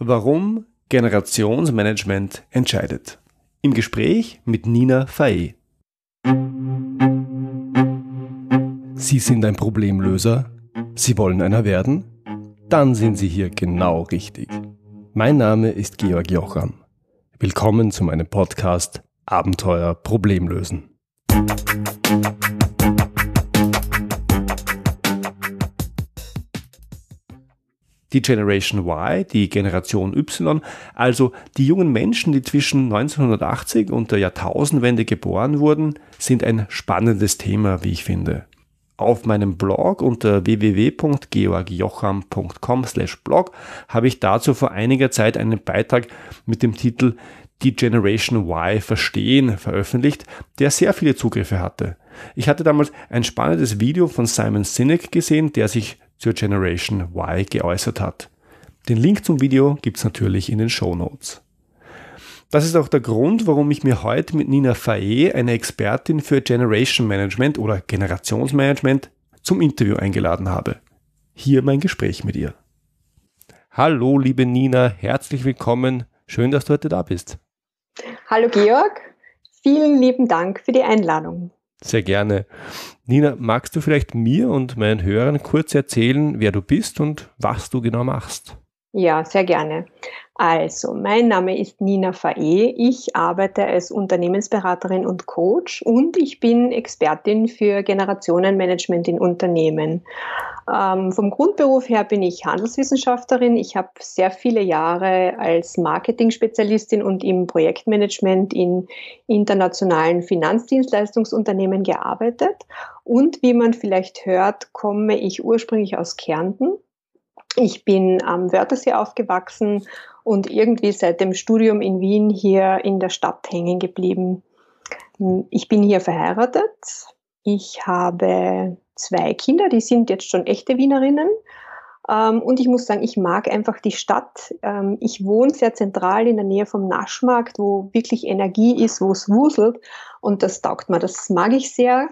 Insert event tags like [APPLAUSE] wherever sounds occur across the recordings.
Warum Generationsmanagement entscheidet. Im Gespräch mit Nina Faye. Sie sind ein Problemlöser? Sie wollen einer werden? Dann sind Sie hier genau richtig. Mein Name ist Georg Jocham. Willkommen zu meinem Podcast Abenteuer Problemlösen. Die Generation Y, die Generation Y, also die jungen Menschen, die zwischen 1980 und der Jahrtausendwende geboren wurden, sind ein spannendes Thema, wie ich finde. Auf meinem Blog unter www.georgjocham.com/blog habe ich dazu vor einiger Zeit einen Beitrag mit dem Titel Die Generation Y verstehen veröffentlicht, der sehr viele Zugriffe hatte. Ich hatte damals ein spannendes Video von Simon Sinek gesehen, der sich zur Generation Y geäußert hat. Den Link zum Video gibt's natürlich in den Show Notes. Das ist auch der Grund, warum ich mir heute mit Nina Faye, eine Expertin für Generation Management oder Generationsmanagement, zum Interview eingeladen habe. Hier mein Gespräch mit ihr. Hallo, liebe Nina, herzlich willkommen. Schön, dass du heute da bist. Hallo, Georg. Vielen lieben Dank für die Einladung. Sehr gerne. Nina, magst du vielleicht mir und meinen Hörern kurz erzählen, wer du bist und was du genau machst? Ja, sehr gerne. Also, mein Name ist Nina Fae. Ich arbeite als Unternehmensberaterin und Coach und ich bin Expertin für Generationenmanagement in Unternehmen. Ähm, vom Grundberuf her bin ich Handelswissenschaftlerin. Ich habe sehr viele Jahre als Marketing-Spezialistin und im Projektmanagement in internationalen Finanzdienstleistungsunternehmen gearbeitet. Und wie man vielleicht hört, komme ich ursprünglich aus Kärnten. Ich bin am Wörthersee aufgewachsen und irgendwie seit dem Studium in Wien hier in der Stadt hängen geblieben. Ich bin hier verheiratet. Ich habe zwei Kinder, die sind jetzt schon echte Wienerinnen. Ähm, und ich muss sagen, ich mag einfach die Stadt. Ähm, ich wohne sehr zentral in der Nähe vom Naschmarkt, wo wirklich Energie ist, wo es wuselt. Und das taugt mir. Das mag ich sehr.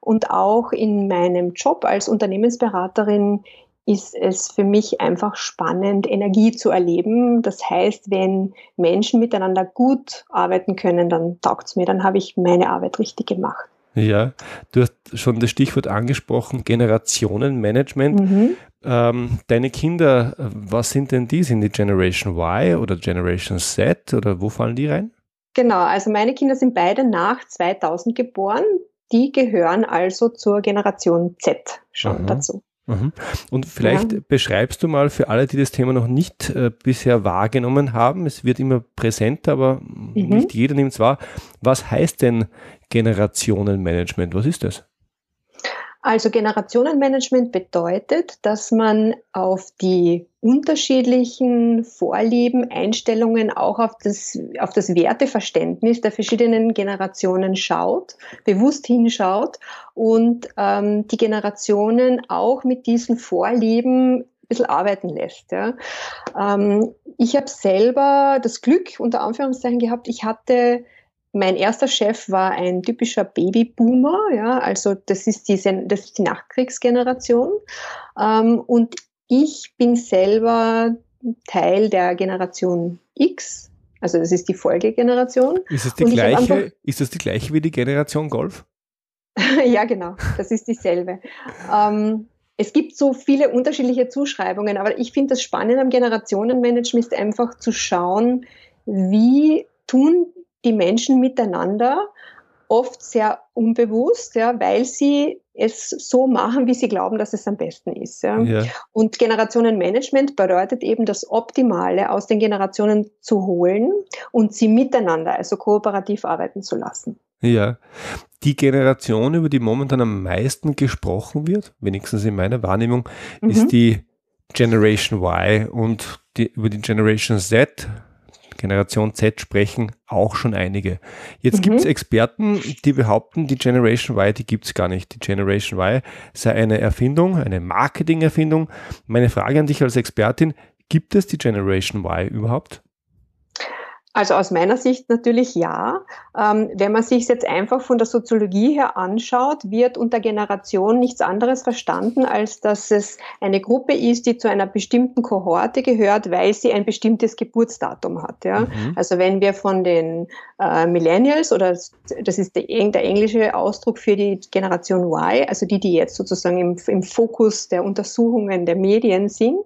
Und auch in meinem Job als Unternehmensberaterin ist es für mich einfach spannend, Energie zu erleben. Das heißt, wenn Menschen miteinander gut arbeiten können, dann taugt es mir, dann habe ich meine Arbeit richtig gemacht. Ja, du hast schon das Stichwort angesprochen, Generationenmanagement. Mhm. Ähm, deine Kinder, was sind denn die? Sind die Generation Y oder Generation Z oder wo fallen die rein? Genau, also meine Kinder sind beide nach 2000 geboren. Die gehören also zur Generation Z schon Aha. dazu. Mhm. Und vielleicht ja. beschreibst du mal für alle, die das Thema noch nicht äh, bisher wahrgenommen haben, es wird immer präsenter, aber mhm. nicht jeder nimmt es wahr. Was heißt denn Generationenmanagement? Was ist das? Also Generationenmanagement bedeutet, dass man auf die unterschiedlichen Vorlieben, Einstellungen, auch auf das, auf das Werteverständnis der verschiedenen Generationen schaut, bewusst hinschaut und ähm, die Generationen auch mit diesen Vorlieben bisschen arbeiten lässt. Ja. Ähm, ich habe selber das Glück, unter Anführungszeichen gehabt, ich hatte mein erster Chef war ein typischer Babyboomer, ja, also das ist die, das ist die Nachkriegsgeneration. Ähm, und ich bin selber Teil der Generation X, also das ist die Folgegeneration. Ist es die, gleiche, ist das die gleiche wie die Generation Golf? [LAUGHS] ja, genau, das ist dieselbe. ähm, es gibt so viele unterschiedliche Zuschreibungen, aber ich finde das Spannende am Generationenmanagement ist einfach zu schauen, wie tun die Menschen miteinander oft sehr unbewusst, ja, weil sie es so machen, wie sie glauben, dass es am besten ist. Ja. ja. Und Generationenmanagement bedeutet eben das Optimale aus den Generationen zu holen und sie miteinander, also kooperativ arbeiten zu lassen. Ja, die Generation, über die momentan am meisten gesprochen wird, wenigstens in meiner Wahrnehmung, mhm. ist die Generation Y und die, über die Generation Z Generation Z sprechen auch schon einige. Jetzt mhm. gibt es Experten, die behaupten, die Generation Y, die gibt es gar nicht. Die Generation Y sei eine Erfindung, eine Marketing-Erfindung. Meine Frage an dich als Expertin, gibt es die Generation Y überhaupt? Also aus meiner Sicht natürlich ja. Ähm, wenn man sich jetzt einfach von der Soziologie her anschaut, wird unter Generation nichts anderes verstanden, als dass es eine Gruppe ist, die zu einer bestimmten Kohorte gehört, weil sie ein bestimmtes Geburtsdatum hat. Ja? Mhm. Also wenn wir von den äh, Millennials oder das ist der, der, englische Ausdruck für die Generation Y, also die, die jetzt sozusagen im, im Fokus der Untersuchungen der Medien sind,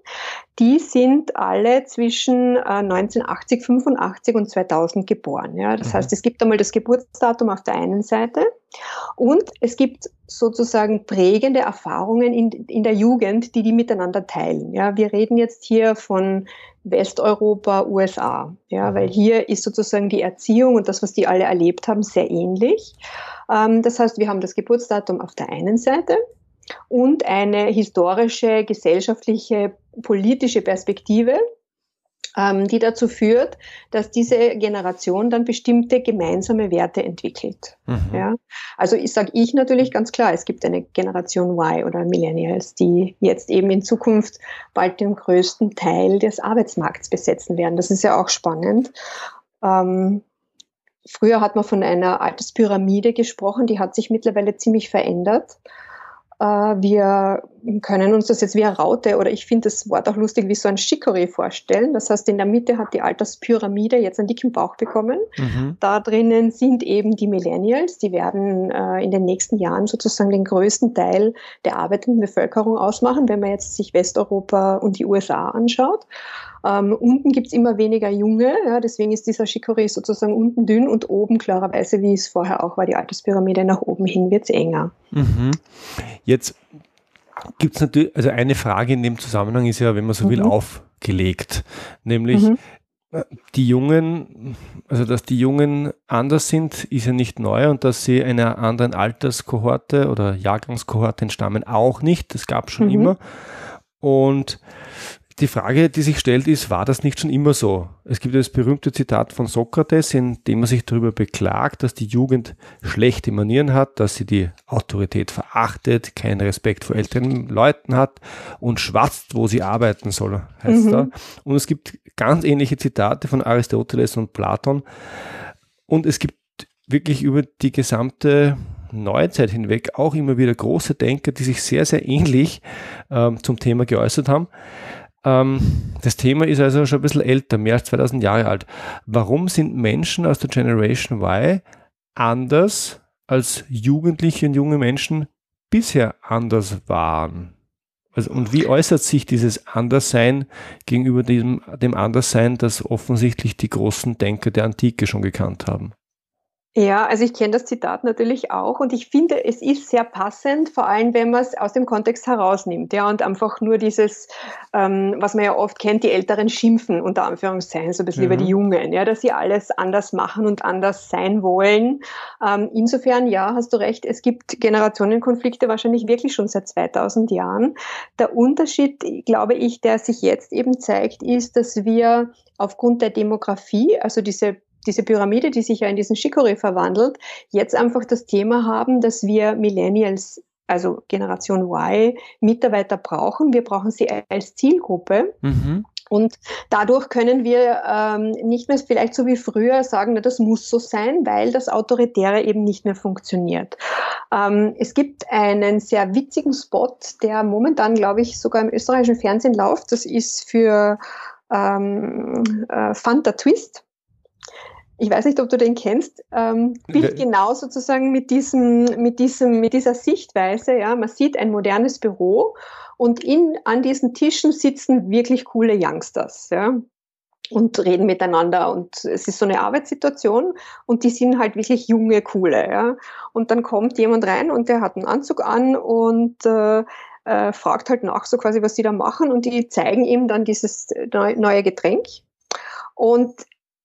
die sind alle zwischen äh, 1980, 85 und 2000 geboren. Ja? Das mhm. heißt, es gibt einmal das Geburtsdatum auf der einen Seite und es gibt sozusagen prägende Erfahrungen in, in der Jugend, die die miteinander teilen. Ja? Wir reden jetzt hier von Westeuropa, USA, ja? Mhm. weil hier ist sozusagen die Erziehung und das, was die alle erlebt haben, sehr ähnlich. Ähm, das heißt, wir haben das Geburtsdatum auf der einen Seite und eine historische, gesellschaftliche, politische Perspektive, ähm, die dazu führt, dass diese Generation dann bestimmte gemeinsame Werte entwickelt. Mhm. Ja? Also ich sage ich natürlich ganz klar, es gibt eine Generation Y oder Millennials, die jetzt eben in Zukunft bald den größten Teil des Arbeitsmarkts besetzen werden. Das ist ja auch spannend. Ähm, früher hat man von einer Alterspyramide gesprochen, die hat sich mittlerweile ziemlich verändert. Äh, wir können uns das jetzt wie eine Raute oder ich finde das Wort auch lustig wie so ein Chicorée vorstellen. Das heißt, in der Mitte hat die Alterspyramide jetzt einen dicken Bauch bekommen. Mhm. Da drinnen sind eben die Millennials, die werden äh, in den nächsten Jahren sozusagen den größten Teil der arbeitenden Bevölkerung ausmachen, wenn man jetzt sich Westeuropa und die USA anschaut. Ähm, unten gibt's immer weniger Junge, ja, deswegen ist dieser Chicorée sozusagen unten dünn und oben klarerweise, wie es vorher auch war, die Alterspyramide nach oben hin wird's enger. Mhm. Jetzt gibt es natürlich, also eine Frage in dem Zusammenhang ist ja, wenn man so will, mhm. aufgelegt. Nämlich mhm. Äh, die Jungen, also dass die Jungen anders sind, ist ja nicht neu und dass sie einer anderen Alterskohorte oder Jahrgangskohorte entstammen, auch nicht. Das gab es schon mhm. immer. Und die Frage, die sich stellt, ist, war das nicht schon immer so? Es gibt das berühmte Zitat von Sokrates, in dem er sich darüber beklagt, dass die Jugend schlechte Manieren hat, dass sie die Autorität verachtet, keinen Respekt vor älteren Leuten hat und schwatzt, wo sie arbeiten soll, heißt mhm. da. Und es gibt ganz ähnliche Zitate von Aristoteles und Platon. Und es gibt wirklich über die gesamte Neuzeit hinweg auch immer wieder große Denker, die sich sehr, sehr ähnlich ähm, zum Thema geäußert haben. Ähm, das Thema ist also schon ein bisschen älter, mehr als 2000 Jahre alt. Warum sind Menschen aus der Generation Y anders als Jugendliche und junge Menschen bisher anders waren? Also, und wie äußert sich dieses Anderssein gegenüber diesem, dem Anderssein, das offensichtlich die großen Denker der Antike schon gekannt haben? Ja, also ich kenne das Zitat natürlich auch und ich finde, es ist sehr passend, vor allem wenn man es aus dem Kontext herausnimmt, ja, und einfach nur dieses, ähm, was man ja oft kennt, die Älteren schimpfen, unter Anführungszeichen, so ein bisschen mhm. über die Jungen, ja, dass sie alles anders machen und anders sein wollen. Ähm, insofern, ja, hast du recht, es gibt Generationenkonflikte wahrscheinlich wirklich schon seit 2000 Jahren. Der Unterschied, glaube ich, der sich jetzt eben zeigt, ist, dass wir aufgrund der Demografie, also diese diese Pyramide, die sich ja in diesen Chicorée verwandelt, jetzt einfach das Thema haben, dass wir Millennials, also Generation Y, Mitarbeiter brauchen. Wir brauchen sie als Zielgruppe. Mhm. Und dadurch können wir ähm, nicht mehr vielleicht so wie früher sagen, na, das muss so sein, weil das Autoritäre eben nicht mehr funktioniert. Ähm, es gibt einen sehr witzigen Spot, der momentan, glaube ich, sogar im österreichischen Fernsehen läuft. Das ist für ähm, äh, Fanta Twist ich weiß nicht, ob du den kennst, ähm, Bild genau sozusagen mit diesem, mit diesem, mit dieser Sichtweise. Ja, man sieht ein modernes Büro und in, an diesen Tischen sitzen wirklich coole Youngsters. Ja und reden miteinander und es ist so eine Arbeitssituation und die sind halt wirklich junge, coole, ja. Und dann kommt jemand rein und der hat einen Anzug an und äh, äh, fragt halt nach, so quasi, was die da machen und die zeigen ihm dann dieses neue Getränk und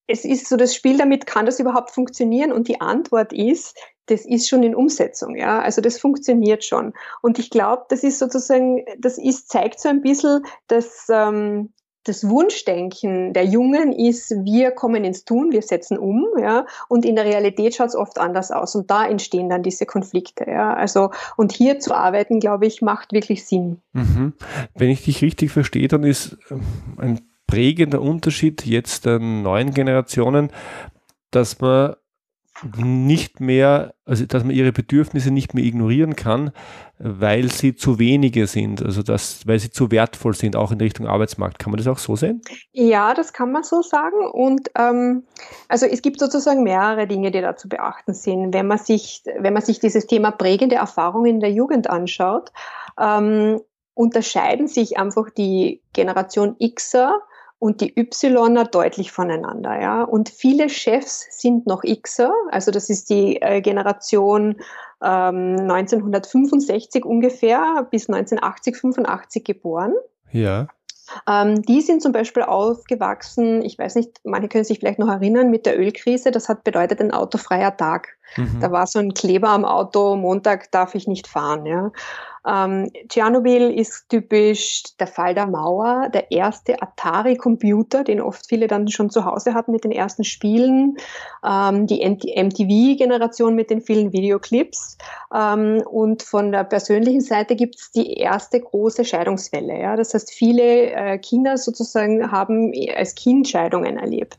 es ist so das Spiel damit, kann das überhaupt funktionieren? Und die Antwort ist, das ist schon in Umsetzung, ja. Also das funktioniert schon. Und ich glaube, das ist sozusagen, das ist, zeigt so ein bisschen, dass ähm, das Wunschdenken der Jungen ist, wir kommen ins Tun, wir setzen um, ja, und in der Realität schaut es oft anders aus und da entstehen dann diese Konflikte, ja. Also und hier zu arbeiten, glaube ich, macht wirklich Sinn. Mhm. Wenn ich dich richtig verstehe, dann ist ähm, ein prägender Unterschied jetzt der neuen Generationen, dass man nicht mehr, also dass man ihre Bedürfnisse nicht mehr ignorieren kann, weil sie zu wenige sind, also dass, weil sie zu wertvoll sind, auch in Richtung Arbeitsmarkt. Kann man das auch so sehen? Ja, das kann man so sagen. Und ähm, also es gibt sozusagen mehrere Dinge, die da zu beachten sind. Wenn man sich, wenn man sich dieses Thema prägende Erfahrungen in der Jugend anschaut, ähm, unterscheiden sich einfach die Generation Xer und die Yler deutlich voneinander. Ja? Und viele Chefs sind noch Xer, also das ist die äh, Generation ähm, 1965 ungefähr bis 1980, 85 geboren. Ja. Ähm, die sind zum Beispiel aufgewachsen, ich weiß nicht, manche können sich vielleicht noch erinnern, mit der Ölkrise. Das hat bedeutet ein autofreier Tag. Mhm. Da war so ein Kleber am Auto, Montag darf ich nicht fahren. Ja. Ähm, Tschernobyl ist typisch der Fall der Mauer, der erste Atari-Computer, den oft viele dann schon zu Hause hatten mit den ersten Spielen, ähm, die MTV-Generation mit den vielen Videoclips ähm, und von der persönlichen Seite gibt es die erste große Scheidungswelle. Ja? Das heißt, viele äh, Kinder sozusagen haben als Kind Scheidungen erlebt.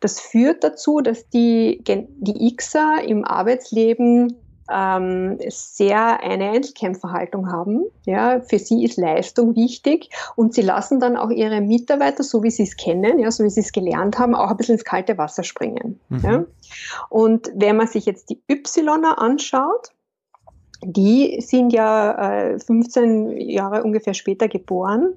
Das führt dazu, dass die, die Xer im Arbeitsleben ähm, sehr eine Einzelkämpferhaltung haben. Ja, für sie ist Leistung wichtig und sie lassen dann auch ihre Mitarbeiter, so wie sie es kennen, ja, so wie sie es gelernt haben, auch ein bisschen ins kalte Wasser springen. Mhm. Ja. Und wenn man sich jetzt die Ypsiloner anschaut, die sind ja äh, 15 Jahre ungefähr später geboren.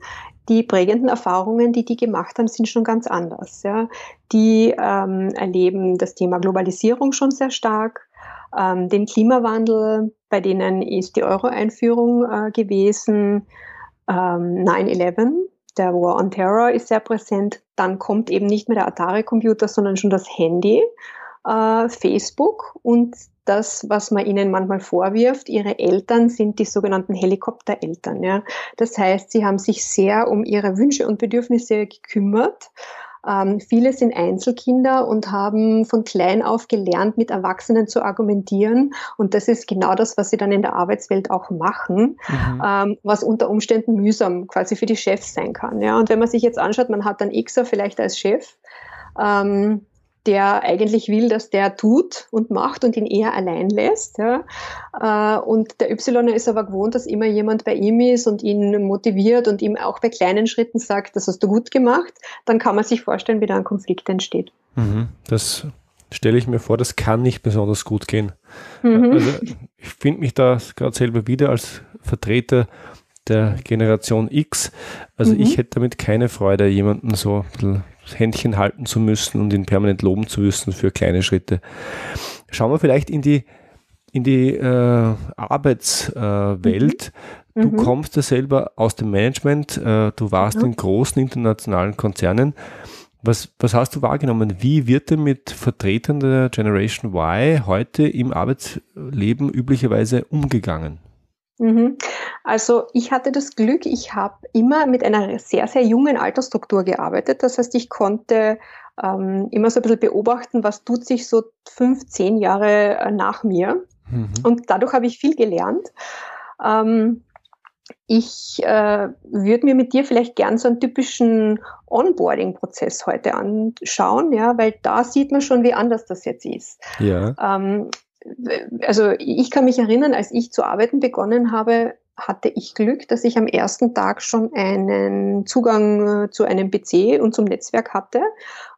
Die prägenden Erfahrungen, die die gemacht haben, sind schon ganz anders. Ja. Die ähm, erleben das Thema Globalisierung schon sehr stark ähm, den Klimawandel, bei denen ist die Euro-Einführung äh, gewesen, ähm, 9-11, der War on Terror ist sehr präsent. Dann kommt eben nicht mehr der Atari-Computer, sondern schon das Handy, äh, Facebook und das, was man ihnen manchmal vorwirft, ihre Eltern sind die sogenannten Helikoptereltern. Ja. Das heißt, sie haben sich sehr um ihre Wünsche und Bedürfnisse gekümmert ähm, viele sind Einzelkinder und haben von klein auf gelernt, mit Erwachsenen zu argumentieren. Und das ist genau das, was sie dann in der Arbeitswelt auch machen, mhm. ähm, was unter Umständen mühsam quasi für die Chefs sein kann. Ja? Und wenn man sich jetzt anschaut, man hat dann Xer vielleicht als Chef. Ähm, der eigentlich will, dass der tut und macht und ihn eher allein lässt. Ja. Äh, und der Y ist aber gewohnt, dass immer jemand bei ihm ist und ihn motiviert und ihm auch bei kleinen Schritten sagt, das hast du gut gemacht, dann kann man sich vorstellen, wie da ein Konflikt entsteht. Mhm. Das stelle ich mir vor, das kann nicht besonders gut gehen. Mhm. Also ich finde mich da gerade selber wieder als Vertreter der Generation X. Also mhm. ich hätte damit keine Freude, jemanden so ein bisschen Händchen halten zu müssen und ihn permanent loben zu müssen für kleine Schritte. Schauen wir vielleicht in die, in die äh, Arbeitswelt. Äh, du mhm. kommst ja selber aus dem Management, äh, du warst mhm. in großen internationalen Konzernen. Was, was hast du wahrgenommen? Wie wird denn mit Vertretern der Generation Y heute im Arbeitsleben üblicherweise umgegangen? Mhm. Also ich hatte das Glück, ich habe immer mit einer sehr, sehr jungen Altersstruktur gearbeitet. Das heißt, ich konnte ähm, immer so ein bisschen beobachten, was tut sich so fünf, zehn Jahre äh, nach mir. Mhm. Und dadurch habe ich viel gelernt. Ähm, ich äh, würde mir mit dir vielleicht gern so einen typischen Onboarding-Prozess heute anschauen, ja, weil da sieht man schon, wie anders das jetzt ist. Ja. Ähm, also ich kann mich erinnern, als ich zu arbeiten begonnen habe, hatte ich Glück, dass ich am ersten Tag schon einen Zugang äh, zu einem PC und zum Netzwerk hatte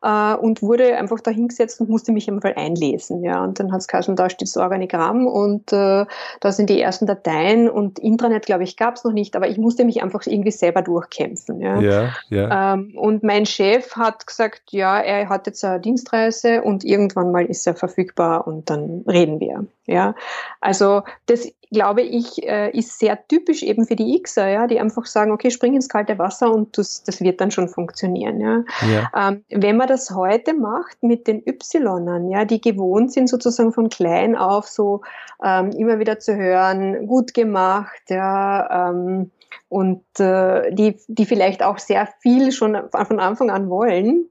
äh, und wurde einfach da hingesetzt und musste mich einfach einlesen. Ja. Und dann hat es geheißen, da steht das Organigramm und äh, da sind die ersten Dateien und Intranet, glaube ich, gab es noch nicht, aber ich musste mich einfach irgendwie selber durchkämpfen. Ja. Ja, ja. Ähm, und mein Chef hat gesagt, ja, er hat jetzt eine Dienstreise und irgendwann mal ist er verfügbar und dann reden wir. Ja. Also das glaube ich, äh, ist sehr typisch eben für die Xer, ja, die einfach sagen, okay, spring ins kalte Wasser und das, das wird dann schon funktionieren. Ja. ja. Ähm, wenn man das heute macht mit den Ynern, ja, die gewohnt sind sozusagen von klein auf so ähm, immer wieder zu hören, gut gemacht, ja, ähm, und äh, die, die vielleicht auch sehr viel schon von Anfang an wollen,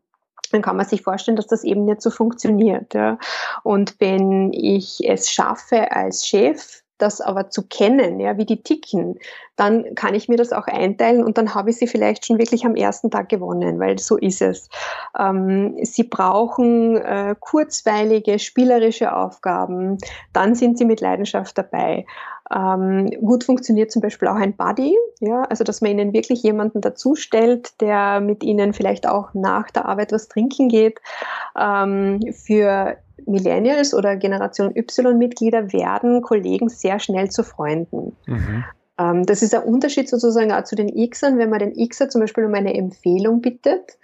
dann kann man sich vorstellen, dass das eben nicht so funktioniert. Ja. Und wenn ich es schaffe, als Chef das aber zu kennen, ja, wie die ticken, dann kann ich mir das auch einteilen und dann habe ich sie vielleicht schon wirklich am ersten Tag gewonnen, weil so ist es. Ähm, sie brauchen äh, kurzweilige, spielerische Aufgaben, dann sind sie mit Leidenschaft dabei. Ähm, gut funktioniert zum Beispiel auch ein Buddy, ja, also dass man ihnen wirklich jemanden dazustellt, der mit ihnen vielleicht auch nach der Arbeit was trinken geht. Ähm, für Millennials oder Generation Y-Mitglieder werden Kollegen sehr schnell zu Freunden. Mhm. Ähm, das ist ein Unterschied sozusagen auch zu den Xern. Wenn man den Xer zum Beispiel um eine Empfehlung bittet,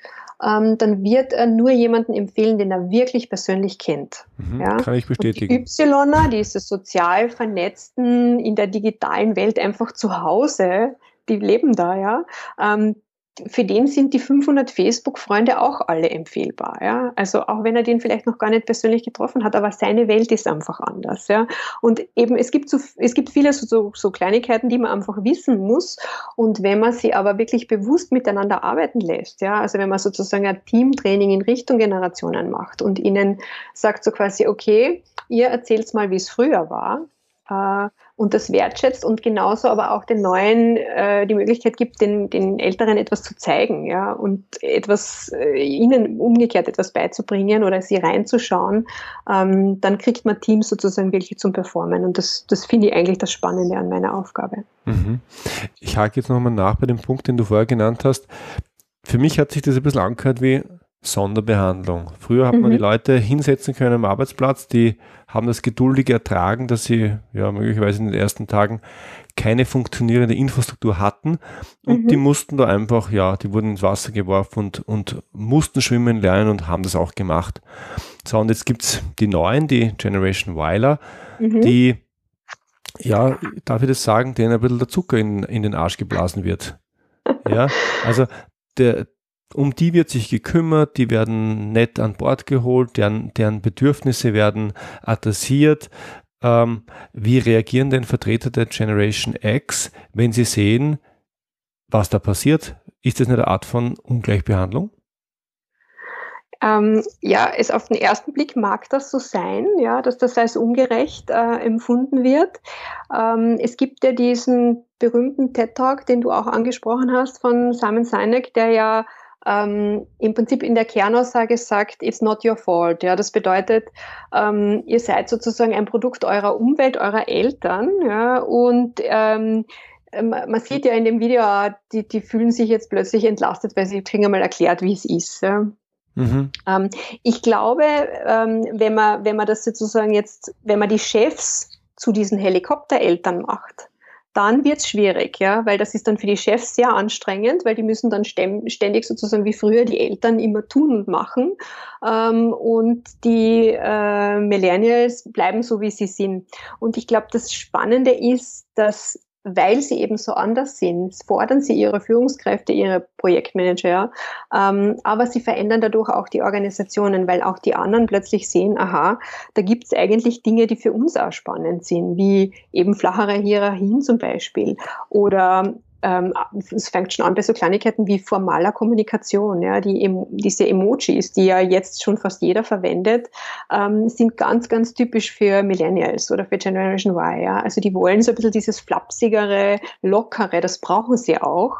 ähm, dann wird er nur jemanden empfehlen, den er wirklich persönlich kennt. Mhm, ja? Kann ich bestätigen. Und die Yler, diese sozial vernetzten, in der digitalen Welt einfach zu Hause, die leben da, ja. Ähm, für den sind die 500 Facebook-Freunde auch alle empfehlbar. Ja? Also auch wenn er den vielleicht noch gar nicht persönlich getroffen hat, aber seine Welt ist einfach anders. Ja? Und eben es gibt so, es gibt viele so, so Kleinigkeiten, die man einfach wissen muss. Und wenn man sie aber wirklich bewusst miteinander arbeiten lässt, ja, also wenn man sozusagen ein Teamtraining in Richtung Generationen macht und ihnen sagt so quasi, okay, ihr erzählt mal, wie es früher war, äh, und das wertschätzt und genauso aber auch den Neuen äh, die Möglichkeit gibt, den, den Älteren etwas zu zeigen, ja, und etwas äh, ihnen umgekehrt etwas beizubringen oder sie reinzuschauen, ähm, dann kriegt man Teams sozusagen wirklich zum Performen. Und das, das finde ich eigentlich das Spannende an meiner Aufgabe. Mhm. Ich hake jetzt nochmal nach bei dem Punkt, den du vorher genannt hast. Für mich hat sich das ein bisschen angehört wie Sonderbehandlung. Früher hat mhm. man die Leute hinsetzen können am Arbeitsplatz, die haben das geduldig ertragen, dass sie ja möglicherweise in den ersten Tagen keine funktionierende Infrastruktur hatten und mhm. die mussten da einfach, ja, die wurden ins Wasser geworfen und, und mussten schwimmen lernen und haben das auch gemacht. So, und jetzt gibt's die neuen, die Generation Weiler, mhm. die, ja, darf ich das sagen, denen ein bisschen der Zucker in, in den Arsch geblasen wird. Ja, also der, um die wird sich gekümmert, die werden nett an Bord geholt, deren, deren Bedürfnisse werden adressiert. Ähm, wie reagieren denn Vertreter der Generation X, wenn sie sehen, was da passiert? Ist das eine Art von Ungleichbehandlung? Ähm, ja, es auf den ersten Blick mag das so sein, ja, dass das als ungerecht äh, empfunden wird. Ähm, es gibt ja diesen berühmten TED Talk, den du auch angesprochen hast, von Simon Sinek, der ja ähm, im Prinzip in der Kernaussage sagt, it's not your fault. Ja, das bedeutet, ähm, ihr seid sozusagen ein Produkt eurer Umwelt, eurer Eltern. Ja, und ähm, ähm man sieht ja in dem Video, die, die fühlen sich jetzt plötzlich entlastet, weil sie kriegen einmal erklärt, wie es ist. Ja. Mhm. Ähm, ich glaube, ähm, wenn man, wenn man das sozusagen jetzt, wenn man die Chefs zu diesen Helikoptereltern macht, dann wird es schwierig, ja, weil das ist dann für die Chefs sehr anstrengend, weil die müssen dann ständig sozusagen wie früher die Eltern immer tun und machen. Ähm, und die äh, Millennials bleiben so, wie sie sind. Und ich glaube, das Spannende ist, dass weil sie eben so anders sind, fordern sie ihre Führungskräfte, ihre Projektmanager, ähm, aber sie verändern dadurch auch die Organisationen, weil auch die anderen plötzlich sehen, aha, da gibt es eigentlich Dinge, die für uns auch spannend sind, wie eben flachere Hierarchien zum Beispiel oder ähm, es fängt schon an bei so Kleinigkeiten wie formaler Kommunikation. Ja, die, diese Emojis, die ja jetzt schon fast jeder verwendet, ähm, sind ganz, ganz typisch für Millennials oder für Generation Y. Ja. Also die wollen so ein bisschen dieses flapsigere, lockere, das brauchen sie auch.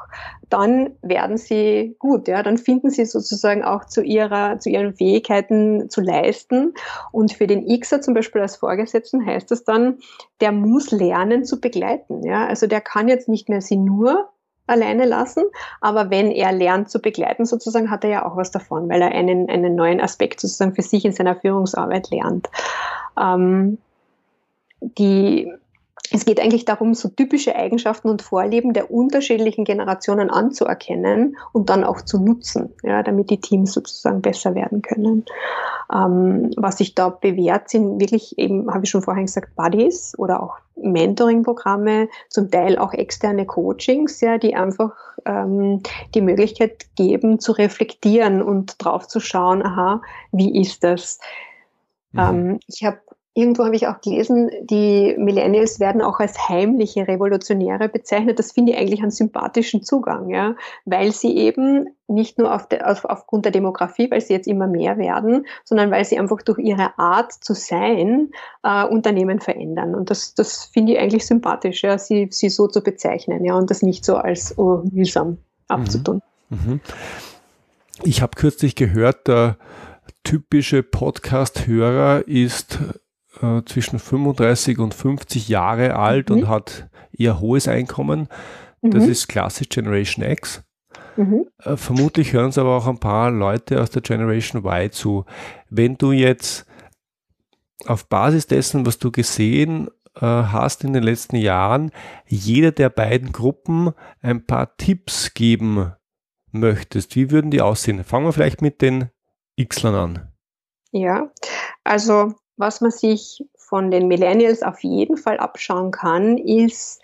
Dann werden sie gut, ja, dann finden sie sozusagen auch zu ihrer, zu ihren Fähigkeiten zu leisten. Und für den Xer zum Beispiel als Vorgesetzten heißt das dann, der muss lernen zu begleiten. Ja. Also der kann jetzt nicht mehr sie nur alleine lassen. Aber wenn er lernt zu begleiten, sozusagen, hat er ja auch was davon, weil er einen, einen neuen Aspekt sozusagen für sich in seiner Führungsarbeit lernt. Ähm, die, es geht eigentlich darum, so typische Eigenschaften und Vorlieben der unterschiedlichen Generationen anzuerkennen und dann auch zu nutzen, ja, damit die Teams sozusagen besser werden können. Ähm, was sich da bewährt, sind wirklich eben, habe ich schon vorhin gesagt, Buddies oder auch Mentoring-Programme, zum Teil auch externe Coachings, ja, die einfach ähm, die Möglichkeit geben, zu reflektieren und drauf zu schauen, aha, wie ist das? Mhm. Ähm, ich habe irgendwo habe ich auch gelesen, die Millennials werden auch als heimliche Revolutionäre bezeichnet. Das finde ich eigentlich einen sympathischen Zugang, ja, weil sie eben nicht nur auf der, auf, aufgrund der Demografie, weil sie jetzt immer mehr werden, sondern weil sie einfach durch ihre Art zu sein äh, Unternehmen verändern. Und das, das finde ich eigentlich sympathisch, ja, sie, sie so zu bezeichnen, ja, und das nicht so als oh, mühsam abzutun. Mhm. Mhm. Ich habe kürzlich gehört, der typische Podcast-Hörer ist äh, zwischen 35 und 50 Jahre alt mhm. und hat eher hohes Einkommen. Das mhm. ist klassisch Generation X. Mhm. Äh, vermutlich hören es aber auch ein paar Leute aus der Generation Y zu. Wenn du jetzt auf Basis dessen, was du gesehen äh, hast in den letzten Jahren, jeder der beiden Gruppen ein paar Tipps geben möchtest, wie würden die aussehen? Fangen wir vielleicht mit den Xlern an. Ja, also was man sich von den Millennials auf jeden Fall abschauen kann, ist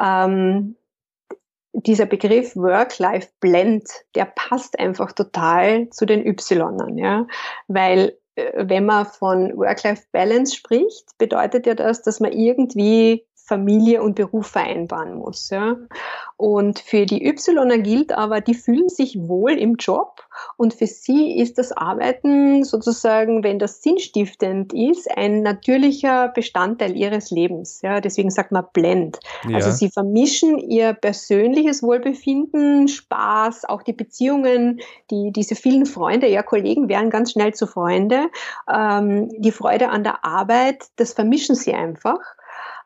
ähm, dieser Begriff Work-Life-Blend, der passt einfach total zu den Y, ja, weil äh, wenn man von Work-Life-Balance spricht, bedeutet ja das, dass man irgendwie Familie und Beruf vereinbaren muss. Ja. Und für die Y gilt aber, die fühlen sich wohl im Job und für sie ist das Arbeiten sozusagen, wenn das sinnstiftend ist, ein natürlicher Bestandteil ihres Lebens. Ja. Deswegen sagt man Blend. Ja. Also sie vermischen ihr persönliches Wohlbefinden, Spaß, auch die Beziehungen, die, diese vielen Freunde, ja, Kollegen werden ganz schnell zu Freunde. Ähm, die Freude an der Arbeit, das vermischen sie einfach.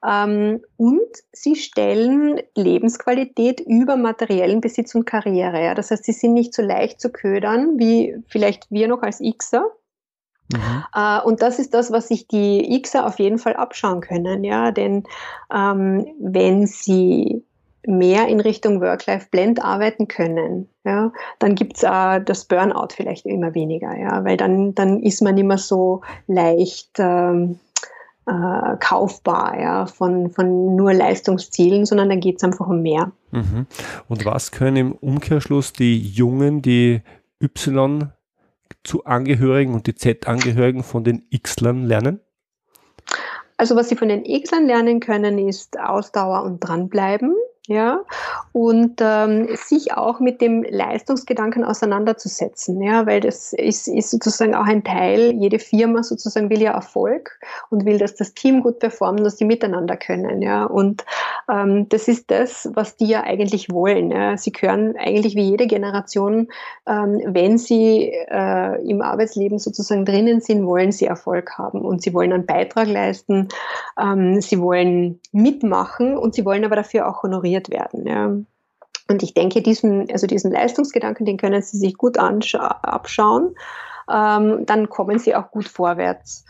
Ähm, und sie stellen Lebensqualität über materiellen Besitz und Karriere. Das heißt, sie sind nicht so leicht zu ködern, wie vielleicht wir noch als Xer. Mhm. Äh, und das ist das, was sich die Xer auf jeden Fall abschauen können. Ja. Denn ähm, wenn sie mehr in Richtung Work-Life-Blend arbeiten können, ja, dann gibt's äh, das Burnout vielleicht immer weniger, ja, weil dann, dann ist man immer so leicht ähm, äh, kaufbar ja, von, von nur Leistungszielen, sondern da geht es einfach um mehr. Mhm. Und was können im Umkehrschluss die Jungen, die Y zu Angehörigen und die Z-Angehörigen von den X-Lern lernen? Also was sie von den X-Lern lernen können, ist Ausdauer und dranbleiben ja, und ähm, sich auch mit dem Leistungsgedanken auseinanderzusetzen, ja, weil das ist, ist sozusagen auch ein Teil, jede Firma sozusagen will ja Erfolg und will, dass das Team gut performt, dass die miteinander können, ja, und ähm, das ist das, was die ja eigentlich wollen, ja. sie gehören eigentlich wie jede Generation, ähm, wenn sie äh, im Arbeitsleben sozusagen drinnen sind, wollen sie Erfolg haben und sie wollen einen Beitrag leisten, ähm, sie wollen mitmachen und sie wollen aber dafür auch honorieren trainiert werden. Ja. Und ich denke, diesen, also diesen Leistungsgedanken, den können Sie sich gut abschauen. Ähm, dann kommen Sie auch gut vorwärts.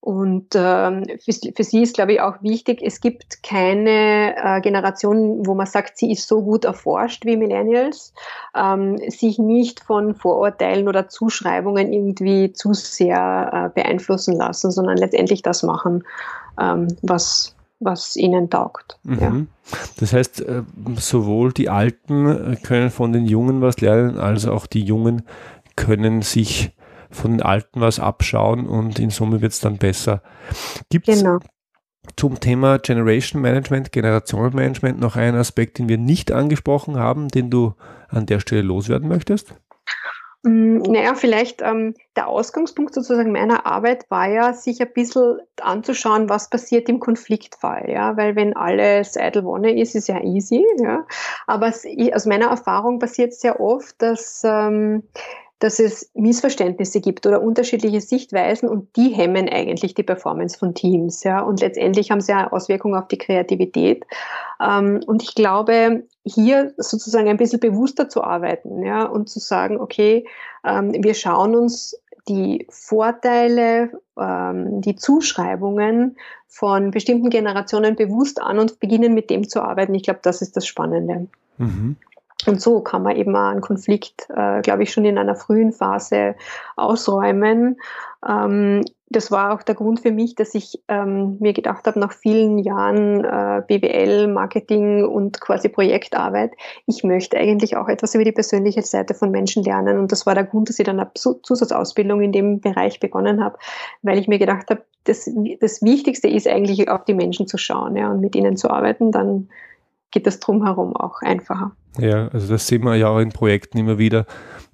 Und ähm, für, für, sie ist, glaube ich, auch wichtig, es gibt keine äh, Generation, wo man sagt, sie ist so gut erforscht wie Millennials, ähm, sich nicht von Vorurteilen oder Zuschreibungen irgendwie zu sehr äh, beeinflussen lassen, sondern letztendlich das machen, ähm, was, was ihnen taugt. Mhm. Ja. Das heißt, äh, sowohl die Alten äh, können von den Jungen was lernen, als auch die Jungen können sich von den Alten was abschauen und in Summe wird es dann besser. Gibt es genau. zum Thema Generation Management, Generationenmanagement noch einen Aspekt, den wir nicht angesprochen haben, den du an der Stelle loswerden möchtest? Mm, naja, vielleicht ähm, der Ausgangspunkt sozusagen meiner Arbeit war ja, sich ein bisschen anzuschauen, was passiert im Konfliktfall. Ja? Weil wenn alles eitel Wonne ist, ist ja easy. Ja? Aber es, aus meiner Erfahrung passiert sehr oft, dass ähm, dass es Missverständnisse gibt oder unterschiedliche Sichtweisen und die hemmen eigentlich die Performance von Teams. Ja? Und letztendlich haben sie ja Auswirkungen auf die Kreativität. Ähm, und ich glaube, hier sozusagen ein bisschen bewusster zu arbeiten ja? und zu sagen, okay, ähm, wir schauen uns die Vorteile, ähm, die Zuschreibungen von bestimmten Generationen bewusst an und beginnen mit dem zu arbeiten. Ich glaube, das ist das Spannende. Mhm. Und so kann man eben auch einen Konflikt, äh, glaube ich, schon in einer frühen Phase ausräumen. Ähm, das war auch der Grund für mich, dass ich ähm, mir gedacht habe, nach vielen Jahren äh, BWL, Marketing und quasi Projektarbeit, ich möchte eigentlich auch etwas über die persönliche Seite von Menschen lernen. Und das war der Grund, dass ich dann eine Zusatzausbildung in dem Bereich begonnen habe, weil ich mir gedacht habe, das, das Wichtigste ist eigentlich auf die Menschen zu schauen ja, und mit ihnen zu arbeiten, dann geht das drumherum auch einfacher. Ja, also das sehen wir ja auch in Projekten immer wieder,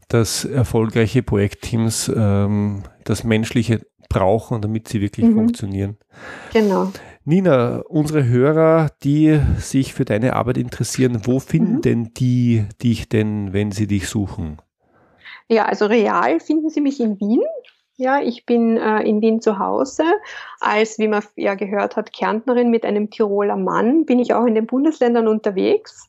dass erfolgreiche Projektteams ähm, das Menschliche brauchen, damit sie wirklich mhm. funktionieren. Genau. Nina, unsere Hörer, die sich für deine Arbeit interessieren, wo finden mhm. denn die dich denn, wenn sie dich suchen? Ja, also real finden sie mich in Wien. Ja, ich bin äh, in Wien zu Hause. Als, wie man ja gehört hat, Kärntnerin mit einem Tiroler Mann bin ich auch in den Bundesländern unterwegs.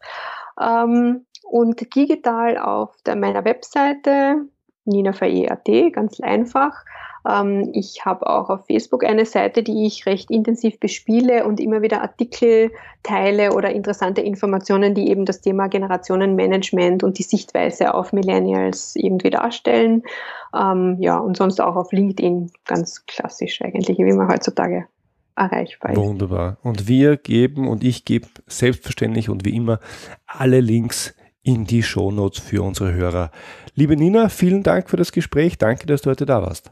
Ähm, und digital auf der, meiner Webseite ninafae.at, ganz einfach. Ähm, ich habe auch auf Facebook eine Seite, die ich recht intensiv bespiele und immer wieder Artikel teile oder interessante Informationen, die eben das Thema Generationenmanagement und die Sichtweise auf Millennials irgendwie darstellen. Ähm, ja, und sonst auch auf LinkedIn, ganz klassisch eigentlich, wie man heutzutage erreichbar ist. Wunderbar. Und wir geben und ich gebe selbstverständlich und wie immer alle Links in die Shownotes für unsere Hörer. Liebe Nina, vielen Dank für das Gespräch. Danke, dass du heute da warst.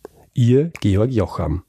Ihr Georg Jocham.